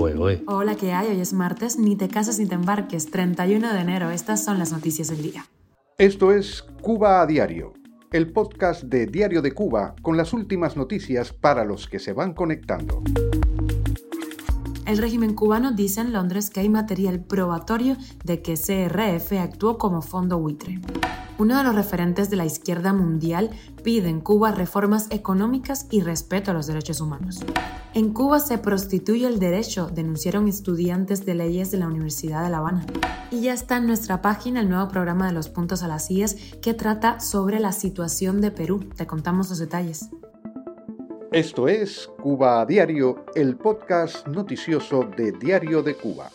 Pues, oye. Hola, ¿qué hay? Hoy es martes, ni te casas ni te embarques, 31 de enero. Estas son las noticias del día. Esto es Cuba a Diario, el podcast de Diario de Cuba con las últimas noticias para los que se van conectando. El régimen cubano dice en Londres que hay material probatorio de que CRF actuó como fondo buitre. Uno de los referentes de la izquierda mundial pide en Cuba reformas económicas y respeto a los derechos humanos. En Cuba se prostituye el derecho, denunciaron estudiantes de leyes de la Universidad de La Habana. Y ya está en nuestra página el nuevo programa de los puntos a las IES que trata sobre la situación de Perú. Te contamos los detalles. Esto es Cuba a Diario, el podcast noticioso de Diario de Cuba.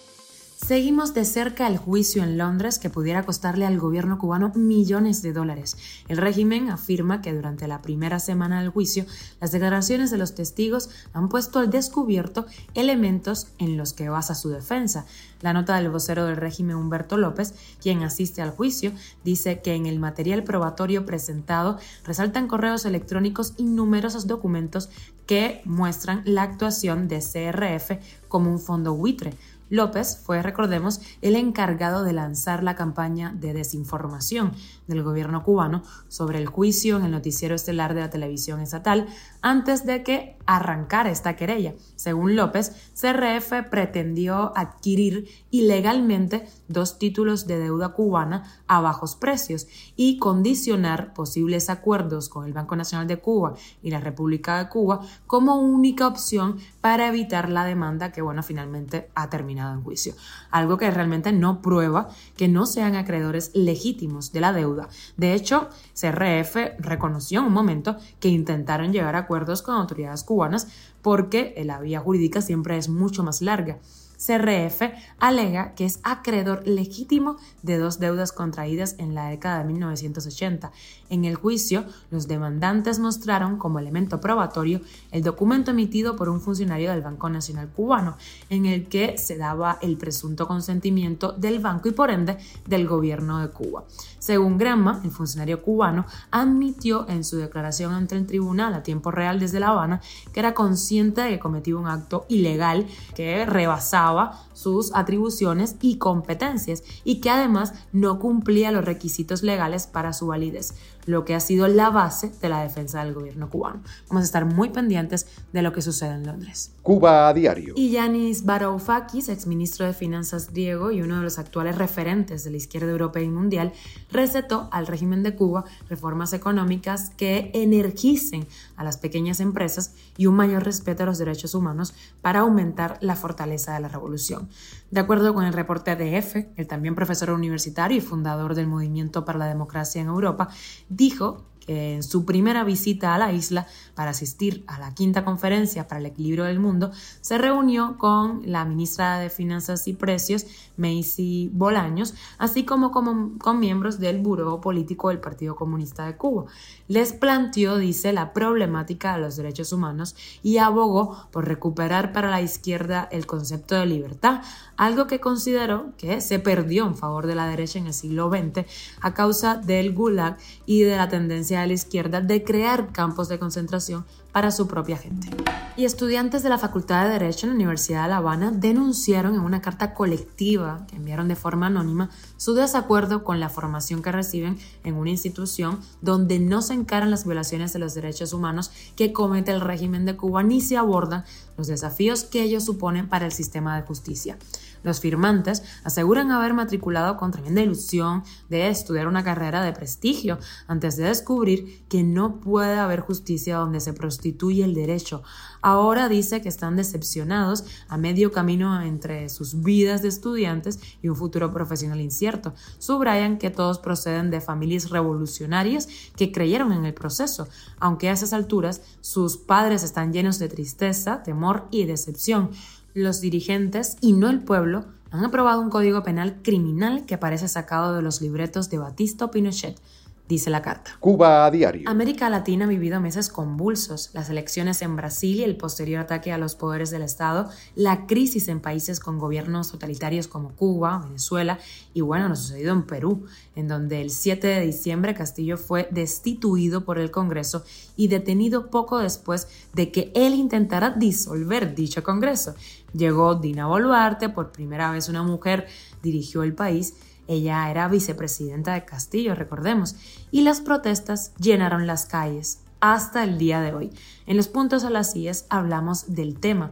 Seguimos de cerca el juicio en Londres que pudiera costarle al gobierno cubano millones de dólares. El régimen afirma que durante la primera semana del juicio, las declaraciones de los testigos han puesto al descubierto elementos en los que basa su defensa. La nota del vocero del régimen Humberto López, quien asiste al juicio, dice que en el material probatorio presentado resaltan correos electrónicos y numerosos documentos que muestran la actuación de CRF como un fondo buitre López fue, recordemos, el encargado de lanzar la campaña de desinformación del gobierno cubano sobre el juicio en el noticiero estelar de la televisión estatal antes de que arrancara esta querella. Según López, CRF pretendió adquirir ilegalmente dos títulos de deuda cubana a bajos precios y condicionar posibles acuerdos con el Banco Nacional de Cuba y la República de Cuba como única opción para evitar la demanda que, bueno, finalmente ha terminado en juicio. Algo que realmente no prueba que no sean acreedores legítimos de la deuda. De hecho, CRF reconoció en un momento que intentaron llegar a acuerdos con autoridades cubanas porque la vía jurídica siempre es mucho más larga. CRF alega que es acreedor legítimo de dos deudas contraídas en la década de 1980. En el juicio, los demandantes mostraron como elemento probatorio el documento emitido por un funcionario del Banco Nacional Cubano, en el que se daba el presunto consentimiento del banco y por ende del gobierno de Cuba. Según Granma, el funcionario cubano admitió en su declaración ante el tribunal a tiempo real desde La Habana que era consciente de que cometió un acto ilegal que rebasaba sus atribuciones y competencias y que además no cumplía los requisitos legales para su validez lo que ha sido la base de la defensa del gobierno cubano. Vamos a estar muy pendientes de lo que sucede en Londres. Cuba a diario. Y Yanis Varoufakis, exministro de Finanzas griego y uno de los actuales referentes de la izquierda europea y mundial, recetó al régimen de Cuba reformas económicas que energicen a las pequeñas empresas y un mayor respeto a los derechos humanos para aumentar la fortaleza de la revolución. De acuerdo con el reporte de EFE, el también profesor universitario y fundador del Movimiento para la Democracia en Europa, dijo en su primera visita a la isla para asistir a la quinta conferencia para el equilibrio del mundo, se reunió con la ministra de Finanzas y Precios, Macy Bolaños, así como con, con miembros del Buró Político del Partido Comunista de Cuba. Les planteó, dice, la problemática de los derechos humanos y abogó por recuperar para la izquierda el concepto de libertad, algo que consideró que se perdió en favor de la derecha en el siglo XX a causa del Gulag y de la tendencia de la izquierda de crear campos de concentración para su propia gente. Y estudiantes de la Facultad de Derecho en la Universidad de La Habana denunciaron en una carta colectiva que enviaron de forma anónima su desacuerdo con la formación que reciben en una institución donde no se encaran las violaciones de los derechos humanos que comete el régimen de Cuba ni se abordan los desafíos que ellos suponen para el sistema de justicia. Los firmantes aseguran haber matriculado con tremenda ilusión de estudiar una carrera de prestigio antes de descubrir que no puede haber justicia donde se prostituye el derecho. Ahora dice que están decepcionados a medio camino entre sus vidas de estudiantes y un futuro profesional incierto. Subrayan que todos proceden de familias revolucionarias que creyeron en el proceso, aunque a esas alturas sus padres están llenos de tristeza, temor y decepción los dirigentes y no el pueblo han aprobado un código penal criminal que parece sacado de los libretos de Batista o Pinochet. Dice la carta. Cuba a diario. América Latina ha vivido meses convulsos, las elecciones en Brasil y el posterior ataque a los poderes del Estado, la crisis en países con gobiernos totalitarios como Cuba, Venezuela y bueno, lo sucedido en Perú, en donde el 7 de diciembre Castillo fue destituido por el Congreso y detenido poco después de que él intentara disolver dicho Congreso. Llegó Dina Boluarte, por primera vez una mujer dirigió el país ella era vicepresidenta de Castillo, recordemos, y las protestas llenaron las calles hasta el día de hoy. En los puntos a las IES hablamos del tema.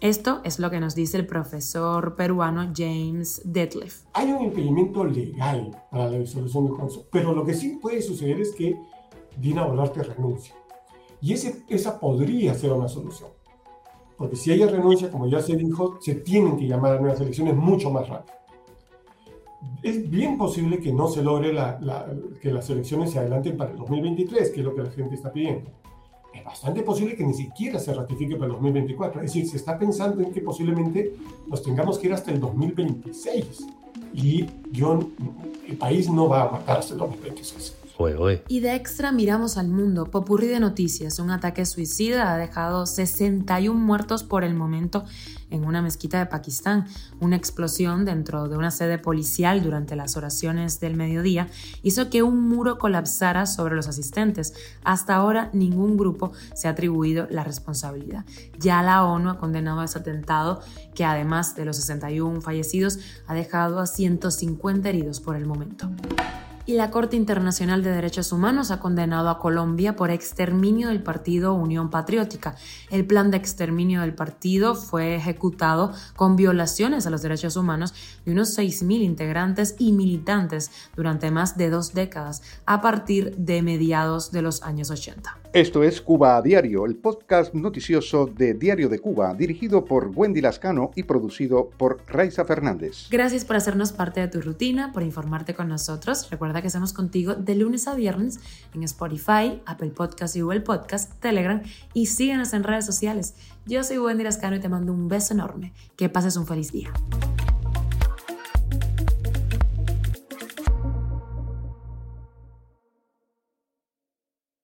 Esto es lo que nos dice el profesor peruano James Detlef. Hay un impedimento legal para la disolución del Consejo, pero lo que sí puede suceder es que Dina Boluarte renuncie. Y esa podría ser una solución. Porque si ella renuncia, como ya se dijo, se tienen que llamar a nuevas elecciones mucho más rápido es bien posible que no se logre que las elecciones se adelanten para el 2023, que es lo que la gente está pidiendo. Es bastante posible que ni siquiera se ratifique para el 2024. Es decir, se está pensando en que posiblemente nos tengamos que ir hasta el 2026. Y yo, el país no va a matar hasta el 2026. Y de extra miramos al mundo. Popurrí de noticias. Un ataque suicida ha dejado 61 muertos por el momento en una mezquita de Pakistán. Una explosión dentro de una sede policial durante las oraciones del mediodía hizo que un muro colapsara sobre los asistentes. Hasta ahora ningún grupo se ha atribuido la responsabilidad. Ya la ONU ha condenado ese atentado que además de los 61 fallecidos ha dejado a 150 heridos por el momento y la Corte Internacional de Derechos Humanos ha condenado a Colombia por exterminio del partido Unión Patriótica. El plan de exterminio del partido fue ejecutado con violaciones a los derechos humanos de unos 6.000 integrantes y militantes durante más de dos décadas, a partir de mediados de los años 80. Esto es Cuba a Diario, el podcast noticioso de Diario de Cuba, dirigido por Wendy Lascano y producido por Raiza Fernández. Gracias por hacernos parte de tu rutina, por informarte con nosotros. Recuerda que estamos contigo de lunes a viernes en Spotify, Apple Podcast y Google Podcast, Telegram y síguenos en redes sociales. Yo soy Wendy Lascano y te mando un beso enorme. Que pases un feliz día.